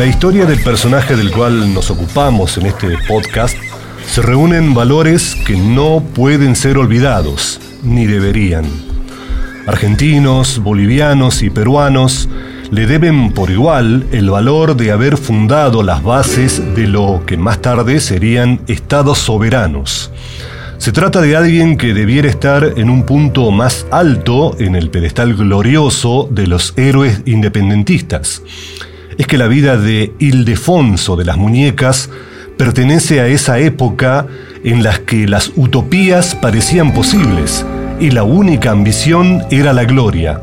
La historia del personaje del cual nos ocupamos en este podcast, se reúnen valores que no pueden ser olvidados, ni deberían. Argentinos, bolivianos y peruanos le deben por igual el valor de haber fundado las bases de lo que más tarde serían estados soberanos. Se trata de alguien que debiera estar en un punto más alto en el pedestal glorioso de los héroes independentistas es que la vida de Ildefonso de las Muñecas pertenece a esa época en las que las utopías parecían posibles y la única ambición era la gloria.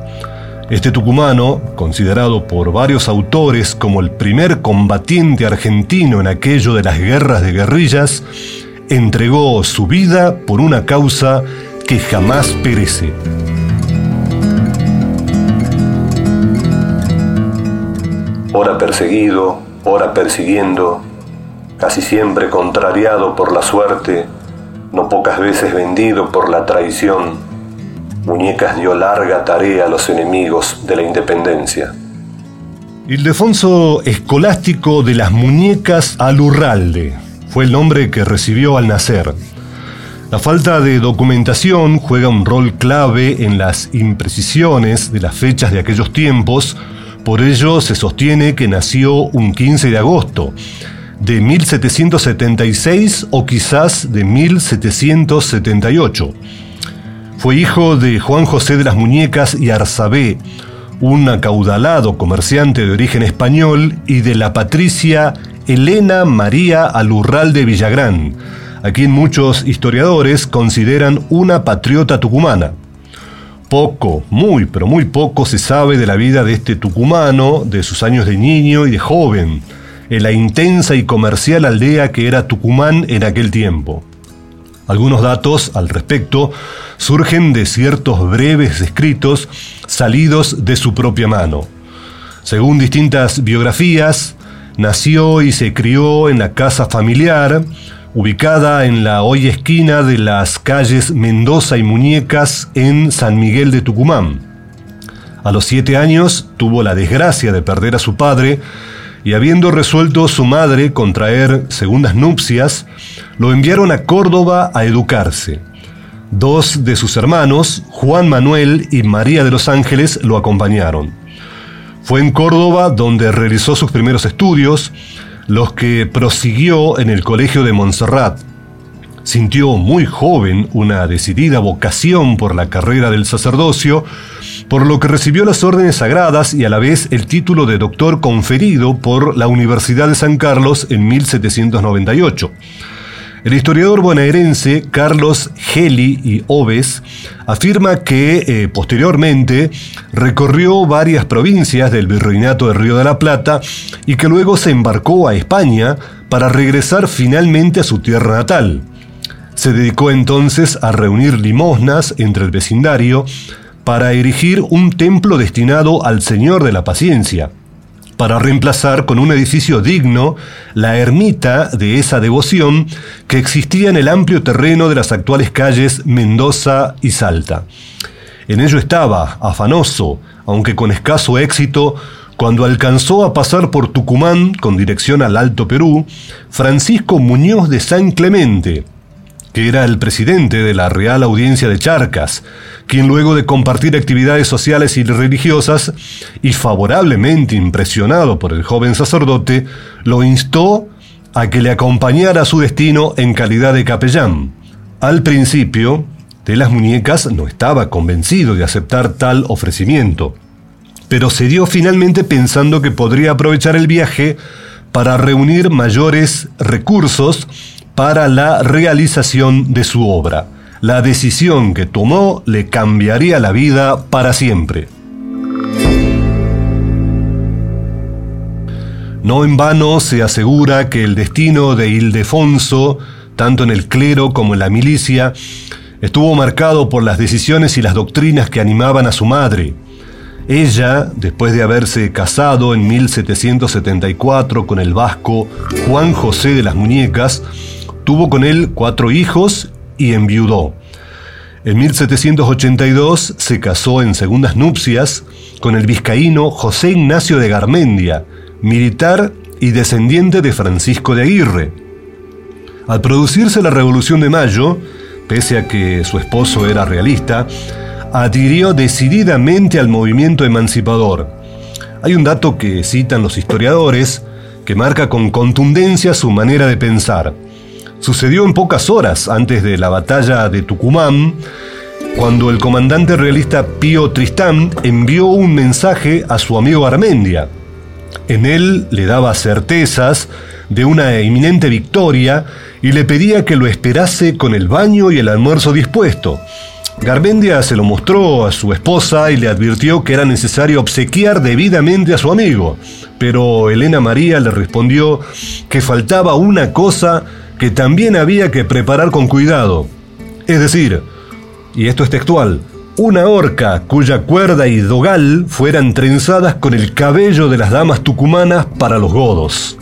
Este tucumano, considerado por varios autores como el primer combatiente argentino en aquello de las guerras de guerrillas, entregó su vida por una causa que jamás perece. Ora perseguido, ora persiguiendo, casi siempre contrariado por la suerte, no pocas veces vendido por la traición, Muñecas dio larga tarea a los enemigos de la independencia. Ildefonso Escolástico de las Muñecas Alurralde fue el nombre que recibió al nacer. La falta de documentación juega un rol clave en las imprecisiones de las fechas de aquellos tiempos, por ello se sostiene que nació un 15 de agosto de 1776 o quizás de 1778. Fue hijo de Juan José de las Muñecas y Arzabé, un acaudalado comerciante de origen español, y de la patricia Elena María Alurral de Villagrán, a quien muchos historiadores consideran una patriota tucumana. Poco, muy, pero muy poco se sabe de la vida de este tucumano, de sus años de niño y de joven, en la intensa y comercial aldea que era Tucumán en aquel tiempo. Algunos datos al respecto surgen de ciertos breves escritos salidos de su propia mano. Según distintas biografías, nació y se crió en la casa familiar, ubicada en la hoy esquina de las calles Mendoza y Muñecas en San Miguel de Tucumán. A los siete años tuvo la desgracia de perder a su padre y habiendo resuelto su madre contraer segundas nupcias, lo enviaron a Córdoba a educarse. Dos de sus hermanos, Juan Manuel y María de los Ángeles, lo acompañaron. Fue en Córdoba donde realizó sus primeros estudios, los que prosiguió en el Colegio de Montserrat. Sintió muy joven una decidida vocación por la carrera del sacerdocio, por lo que recibió las órdenes sagradas y a la vez el título de doctor conferido por la Universidad de San Carlos en 1798. El historiador bonaerense Carlos Geli y Oves afirma que eh, posteriormente recorrió varias provincias del virreinato de Río de la Plata y que luego se embarcó a España para regresar finalmente a su tierra natal. Se dedicó entonces a reunir limosnas entre el vecindario para erigir un templo destinado al Señor de la Paciencia, para reemplazar con un edificio digno la ermita de esa devoción que existía en el amplio terreno de las actuales calles Mendoza y Salta. En ello estaba, afanoso, aunque con escaso éxito, cuando alcanzó a pasar por Tucumán con dirección al Alto Perú, Francisco Muñoz de San Clemente, que era el presidente de la Real Audiencia de Charcas, quien luego de compartir actividades sociales y religiosas, y favorablemente impresionado por el joven sacerdote, lo instó a que le acompañara a su destino en calidad de capellán. Al principio, de las muñecas no estaba convencido de aceptar tal ofrecimiento. pero cedió finalmente pensando que podría aprovechar el viaje para reunir mayores recursos para la realización de su obra. La decisión que tomó le cambiaría la vida para siempre. No en vano se asegura que el destino de Ildefonso, tanto en el clero como en la milicia, estuvo marcado por las decisiones y las doctrinas que animaban a su madre. Ella, después de haberse casado en 1774 con el vasco Juan José de las Muñecas, tuvo con él cuatro hijos y enviudó. En 1782 se casó en segundas nupcias con el vizcaíno José Ignacio de Garmendia, militar y descendiente de Francisco de Aguirre. Al producirse la Revolución de Mayo, pese a que su esposo era realista, adhirió decididamente al movimiento emancipador. Hay un dato que citan los historiadores que marca con contundencia su manera de pensar. Sucedió en pocas horas antes de la batalla de Tucumán, cuando el comandante realista Pío Tristán envió un mensaje a su amigo Armendia. En él le daba certezas de una inminente victoria y le pedía que lo esperase con el baño y el almuerzo dispuesto. Garmendia se lo mostró a su esposa y le advirtió que era necesario obsequiar debidamente a su amigo, pero Elena María le respondió que faltaba una cosa que también había que preparar con cuidado. Es decir, y esto es textual, una horca cuya cuerda y dogal fueran trenzadas con el cabello de las damas tucumanas para los godos.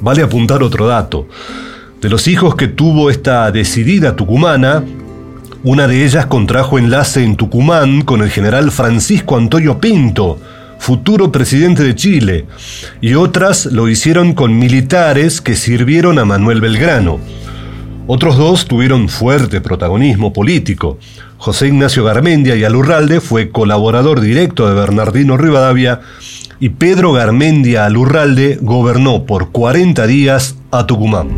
Vale apuntar otro dato. De los hijos que tuvo esta decidida tucumana, una de ellas contrajo enlace en Tucumán con el general Francisco Antonio Pinto, futuro presidente de Chile, y otras lo hicieron con militares que sirvieron a Manuel Belgrano. Otros dos tuvieron fuerte protagonismo político. José Ignacio Garmendia y Alurralde fue colaborador directo de Bernardino Rivadavia y Pedro Garmendia Alurralde gobernó por 40 días a Tucumán.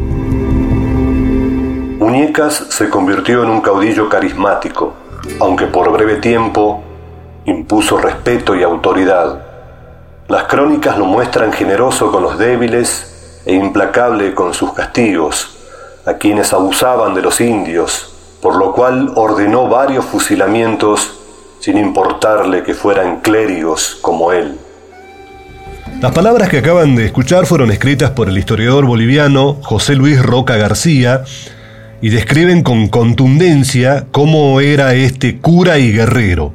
Muñecas se convirtió en un caudillo carismático, aunque por breve tiempo impuso respeto y autoridad. Las crónicas lo muestran generoso con los débiles e implacable con sus castigos a quienes abusaban de los indios, por lo cual ordenó varios fusilamientos sin importarle que fueran clérigos como él. Las palabras que acaban de escuchar fueron escritas por el historiador boliviano José Luis Roca García y describen con contundencia cómo era este cura y guerrero.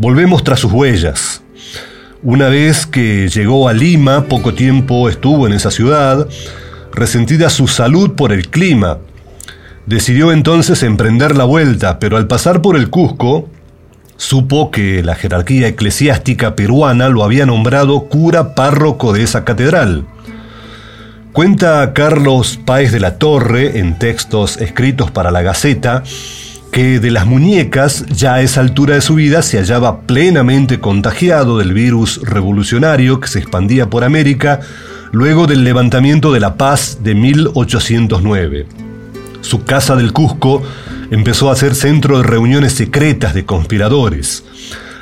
Volvemos tras sus huellas. Una vez que llegó a Lima, poco tiempo estuvo en esa ciudad, resentida su salud por el clima. Decidió entonces emprender la vuelta, pero al pasar por el Cusco, supo que la jerarquía eclesiástica peruana lo había nombrado cura párroco de esa catedral. Cuenta Carlos Páez de la Torre, en textos escritos para la Gaceta, que de las muñecas ya a esa altura de su vida se hallaba plenamente contagiado del virus revolucionario que se expandía por América luego del levantamiento de la paz de 1809. Su casa del Cusco empezó a ser centro de reuniones secretas de conspiradores.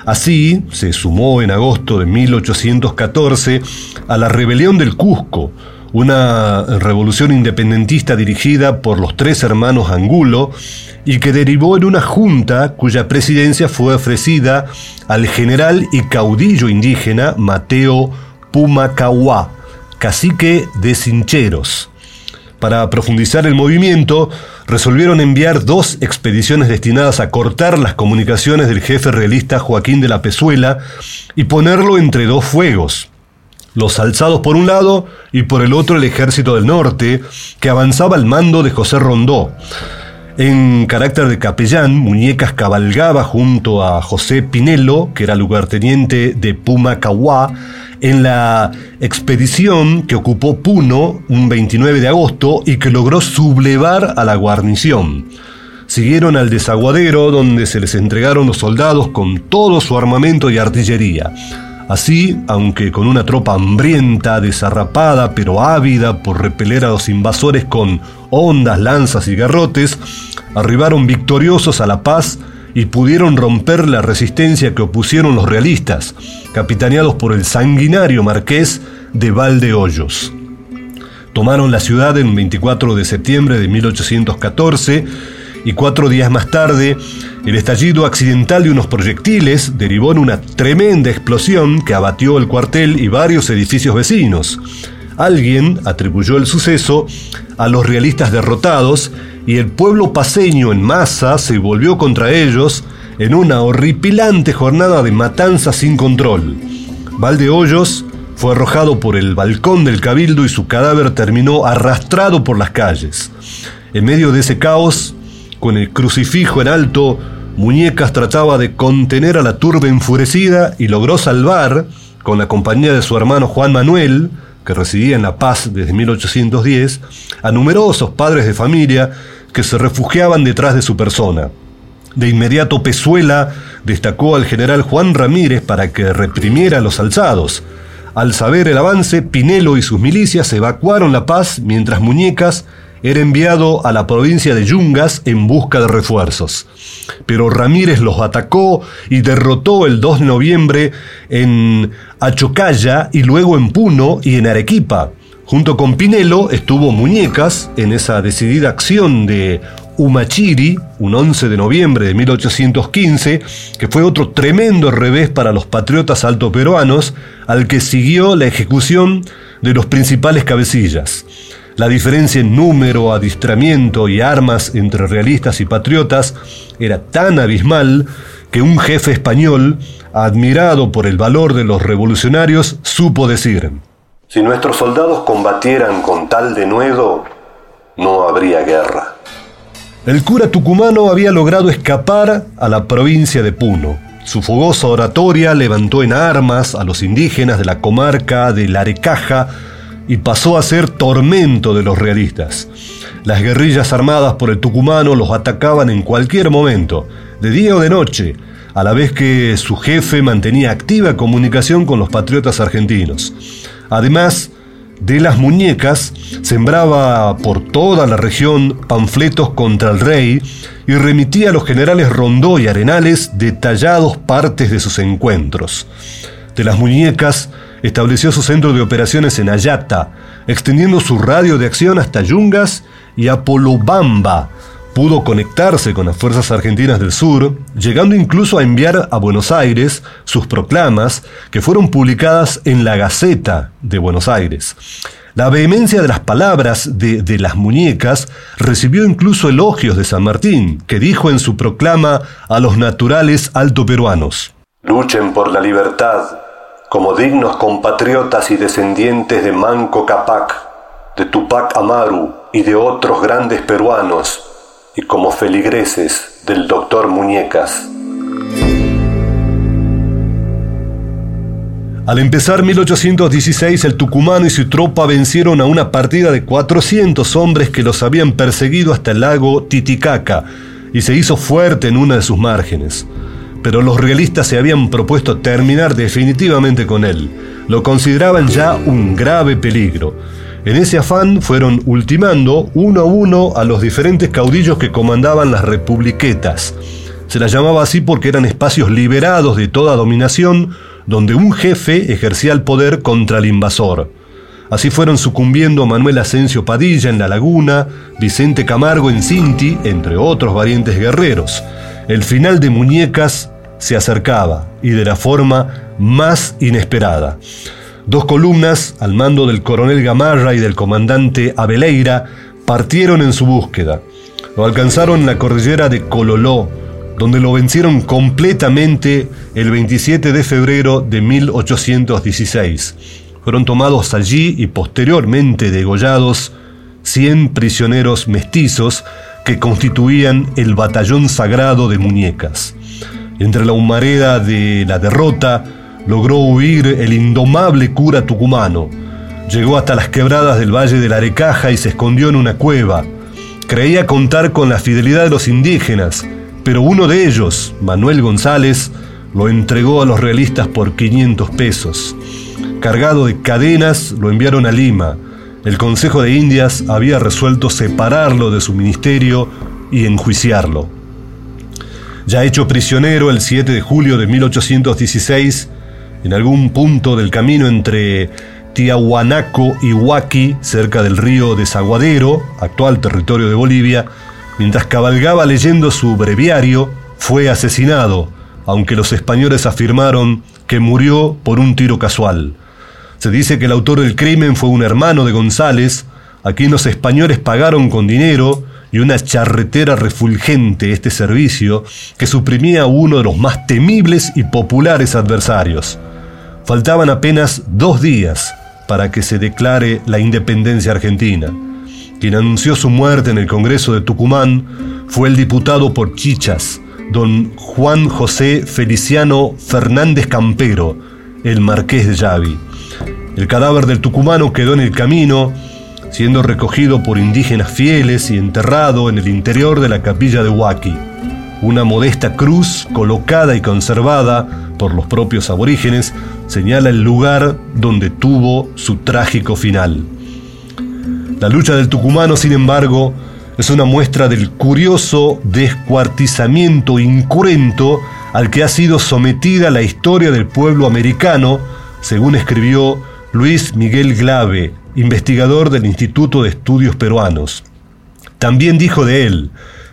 Así se sumó en agosto de 1814 a la rebelión del Cusco, una revolución independentista dirigida por los tres hermanos Angulo y que derivó en una junta cuya presidencia fue ofrecida al general y caudillo indígena Mateo Pumacahuá, cacique de Cincheros. Para profundizar el movimiento, resolvieron enviar dos expediciones destinadas a cortar las comunicaciones del jefe realista Joaquín de la Pezuela y ponerlo entre dos fuegos. Los alzados por un lado y por el otro el ejército del norte, que avanzaba al mando de José Rondó. En carácter de capellán, Muñecas cabalgaba junto a José Pinelo, que era lugarteniente de Pumacahuá, en la expedición que ocupó Puno un 29 de agosto y que logró sublevar a la guarnición. Siguieron al desaguadero donde se les entregaron los soldados con todo su armamento y artillería. Así, aunque con una tropa hambrienta, desarrapada, pero ávida por repeler a los invasores con ondas, lanzas y garrotes, arribaron victoriosos a La Paz y pudieron romper la resistencia que opusieron los realistas, capitaneados por el sanguinario marqués de Valdehoyos. Tomaron la ciudad en 24 de septiembre de 1814 y cuatro días más tarde, el estallido accidental de unos proyectiles derivó en una tremenda explosión que abatió el cuartel y varios edificios vecinos. Alguien atribuyó el suceso a los realistas derrotados y el pueblo paseño en masa se volvió contra ellos en una horripilante jornada de matanza sin control. Valdehoyos fue arrojado por el balcón del cabildo y su cadáver terminó arrastrado por las calles. En medio de ese caos, con el crucifijo en alto, Muñecas trataba de contener a la turba enfurecida y logró salvar, con la compañía de su hermano Juan Manuel, que residía en La Paz desde 1810, a numerosos padres de familia que se refugiaban detrás de su persona. De inmediato Pezuela destacó al general Juan Ramírez para que reprimiera a los alzados. Al saber el avance, Pinelo y sus milicias evacuaron La Paz mientras Muñecas era enviado a la provincia de Yungas en busca de refuerzos. Pero Ramírez los atacó y derrotó el 2 de noviembre en Achocalla y luego en Puno y en Arequipa. Junto con Pinelo estuvo Muñecas en esa decidida acción de Humachiri, un 11 de noviembre de 1815, que fue otro tremendo revés para los patriotas altoperuanos, al que siguió la ejecución de los principales cabecillas. La diferencia en número, adiestramiento y armas entre realistas y patriotas era tan abismal que un jefe español, admirado por el valor de los revolucionarios, supo decir, Si nuestros soldados combatieran con tal denuedo, no habría guerra. El cura tucumano había logrado escapar a la provincia de Puno. Su fogosa oratoria levantó en armas a los indígenas de la comarca de Larecaja, y pasó a ser tormento de los realistas. Las guerrillas armadas por el tucumano los atacaban en cualquier momento, de día o de noche, a la vez que su jefe mantenía activa comunicación con los patriotas argentinos. Además, de las muñecas, sembraba por toda la región panfletos contra el rey y remitía a los generales Rondó y Arenales detallados partes de sus encuentros. De las muñecas, estableció su centro de operaciones en Ayata, extendiendo su radio de acción hasta Yungas y Apolobamba. Pudo conectarse con las fuerzas argentinas del sur, llegando incluso a enviar a Buenos Aires sus proclamas que fueron publicadas en la Gaceta de Buenos Aires. La vehemencia de las palabras de, de, las muñecas recibió incluso elogios de San Martín, que dijo en su proclama a los naturales altoperuanos: Luchen por la libertad, como dignos compatriotas y descendientes de Manco Capac, de Tupac Amaru y de otros grandes peruanos, y como feligreses del doctor Muñecas. Al empezar 1816, el tucumano y su tropa vencieron a una partida de 400 hombres que los habían perseguido hasta el lago Titicaca y se hizo fuerte en una de sus márgenes pero los realistas se habían propuesto terminar definitivamente con él. Lo consideraban ya un grave peligro. En ese afán fueron ultimando uno a uno a los diferentes caudillos que comandaban las republiquetas. Se las llamaba así porque eran espacios liberados de toda dominación donde un jefe ejercía el poder contra el invasor. Así fueron sucumbiendo Manuel Asensio Padilla en La Laguna, Vicente Camargo en Cinti, entre otros valientes guerreros. El final de Muñecas se acercaba y de la forma más inesperada. Dos columnas, al mando del coronel Gamarra y del comandante Abeleira, partieron en su búsqueda. Lo alcanzaron en la cordillera de Cololó, donde lo vencieron completamente el 27 de febrero de 1816. Fueron tomados allí y posteriormente degollados 100 prisioneros mestizos que constituían el batallón sagrado de muñecas. Entre la humareda de la derrota, logró huir el indomable cura tucumano. Llegó hasta las quebradas del Valle de la Arecaja y se escondió en una cueva. Creía contar con la fidelidad de los indígenas, pero uno de ellos, Manuel González, lo entregó a los realistas por 500 pesos. Cargado de cadenas, lo enviaron a Lima, el Consejo de Indias había resuelto separarlo de su ministerio y enjuiciarlo. Ya hecho prisionero el 7 de julio de 1816, en algún punto del camino entre Tiahuanaco y Huaki, cerca del río Desaguadero, actual territorio de Bolivia, mientras cabalgaba leyendo su breviario, fue asesinado, aunque los españoles afirmaron que murió por un tiro casual. Se dice que el autor del crimen fue un hermano de González, a quien los españoles pagaron con dinero y una charretera refulgente este servicio que suprimía a uno de los más temibles y populares adversarios. Faltaban apenas dos días para que se declare la independencia argentina. Quien anunció su muerte en el Congreso de Tucumán fue el diputado por Chichas, don Juan José Feliciano Fernández Campero, el marqués de Yavi. El cadáver del tucumano quedó en el camino, siendo recogido por indígenas fieles y enterrado en el interior de la capilla de Huaki, una modesta cruz colocada y conservada por los propios aborígenes señala el lugar donde tuvo su trágico final. La lucha del tucumano, sin embargo, es una muestra del curioso descuartizamiento incruento al que ha sido sometida la historia del pueblo americano, según escribió Luis Miguel Glave, investigador del Instituto de Estudios Peruanos. También dijo de él,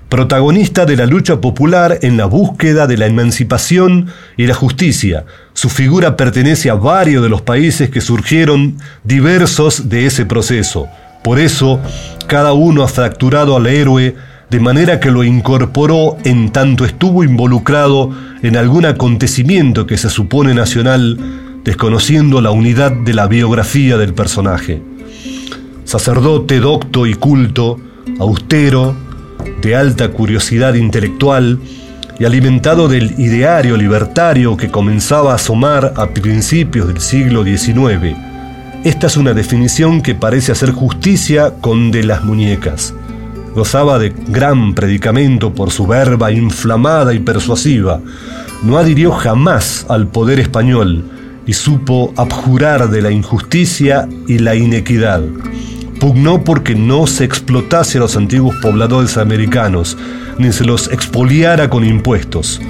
protagonista de la lucha popular en la búsqueda de la emancipación y la justicia. Su figura pertenece a varios de los países que surgieron diversos de ese proceso. Por eso, cada uno ha fracturado al héroe de manera que lo incorporó en tanto estuvo involucrado en algún acontecimiento que se supone nacional desconociendo la unidad de la biografía del personaje. Sacerdote docto y culto, austero, de alta curiosidad intelectual y alimentado del ideario libertario que comenzaba a asomar a principios del siglo XIX. Esta es una definición que parece hacer justicia con de las muñecas. Gozaba de gran predicamento por su verba inflamada y persuasiva. No adhirió jamás al poder español, y supo abjurar de la injusticia y la inequidad. Pugnó porque no se explotase a los antiguos pobladores americanos, ni se los expoliara con impuestos.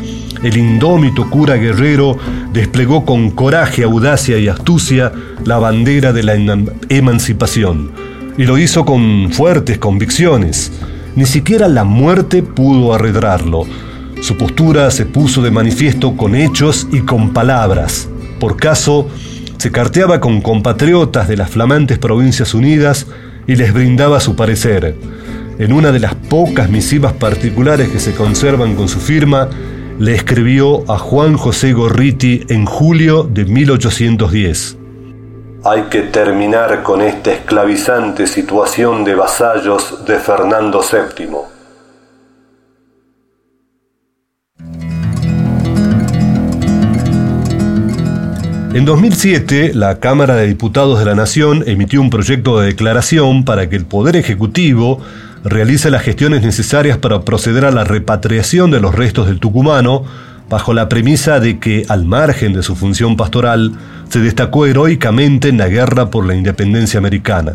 El indómito cura guerrero desplegó con coraje, audacia y astucia la bandera de la emancipación, y lo hizo con fuertes convicciones. Ni siquiera la muerte pudo arredrarlo. Su postura se puso de manifiesto con hechos y con palabras por caso, se carteaba con compatriotas de las flamantes Provincias Unidas y les brindaba su parecer. En una de las pocas misivas particulares que se conservan con su firma, le escribió a Juan José Gorriti en julio de 1810. Hay que terminar con esta esclavizante situación de vasallos de Fernando VII. En 2007, la Cámara de Diputados de la Nación emitió un proyecto de declaración para que el Poder Ejecutivo realice las gestiones necesarias para proceder a la repatriación de los restos del tucumano, bajo la premisa de que, al margen de su función pastoral, se destacó heroicamente en la guerra por la independencia americana.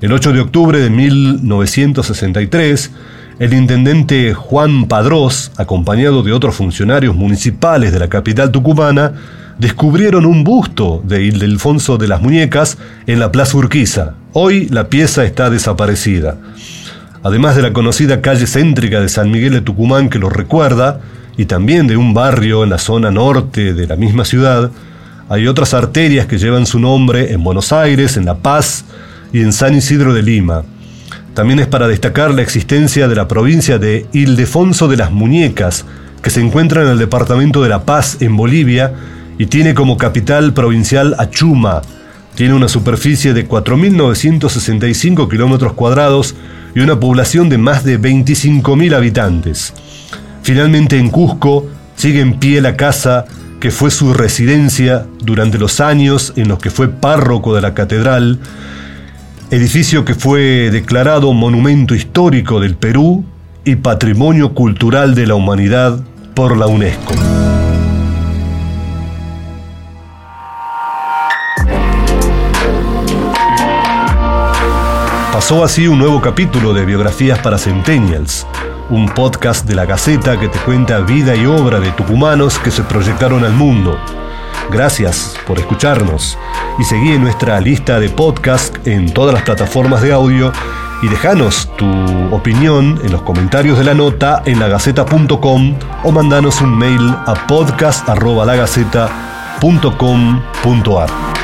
El 8 de octubre de 1963, el intendente Juan Padrós, acompañado de otros funcionarios municipales de la capital tucumana, descubrieron un busto de Ildefonso de las Muñecas en la Plaza Urquiza. Hoy la pieza está desaparecida. Además de la conocida calle céntrica de San Miguel de Tucumán que lo recuerda, y también de un barrio en la zona norte de la misma ciudad, hay otras arterias que llevan su nombre en Buenos Aires, en La Paz y en San Isidro de Lima. También es para destacar la existencia de la provincia de Ildefonso de las Muñecas, que se encuentra en el departamento de La Paz, en Bolivia, y tiene como capital provincial a Chuma. Tiene una superficie de 4.965 kilómetros cuadrados y una población de más de 25.000 habitantes. Finalmente en Cusco sigue en pie la casa que fue su residencia durante los años en los que fue párroco de la catedral, edificio que fue declarado Monumento Histórico del Perú y Patrimonio Cultural de la Humanidad por la UNESCO. Pasó así un nuevo capítulo de Biografías para Centennials, un podcast de la Gaceta que te cuenta vida y obra de tucumanos que se proyectaron al mundo. Gracias por escucharnos y seguí nuestra lista de podcast en todas las plataformas de audio y déjanos tu opinión en los comentarios de la nota en lagaceta.com o mandanos un mail a podcast.lagaceta.com.ar.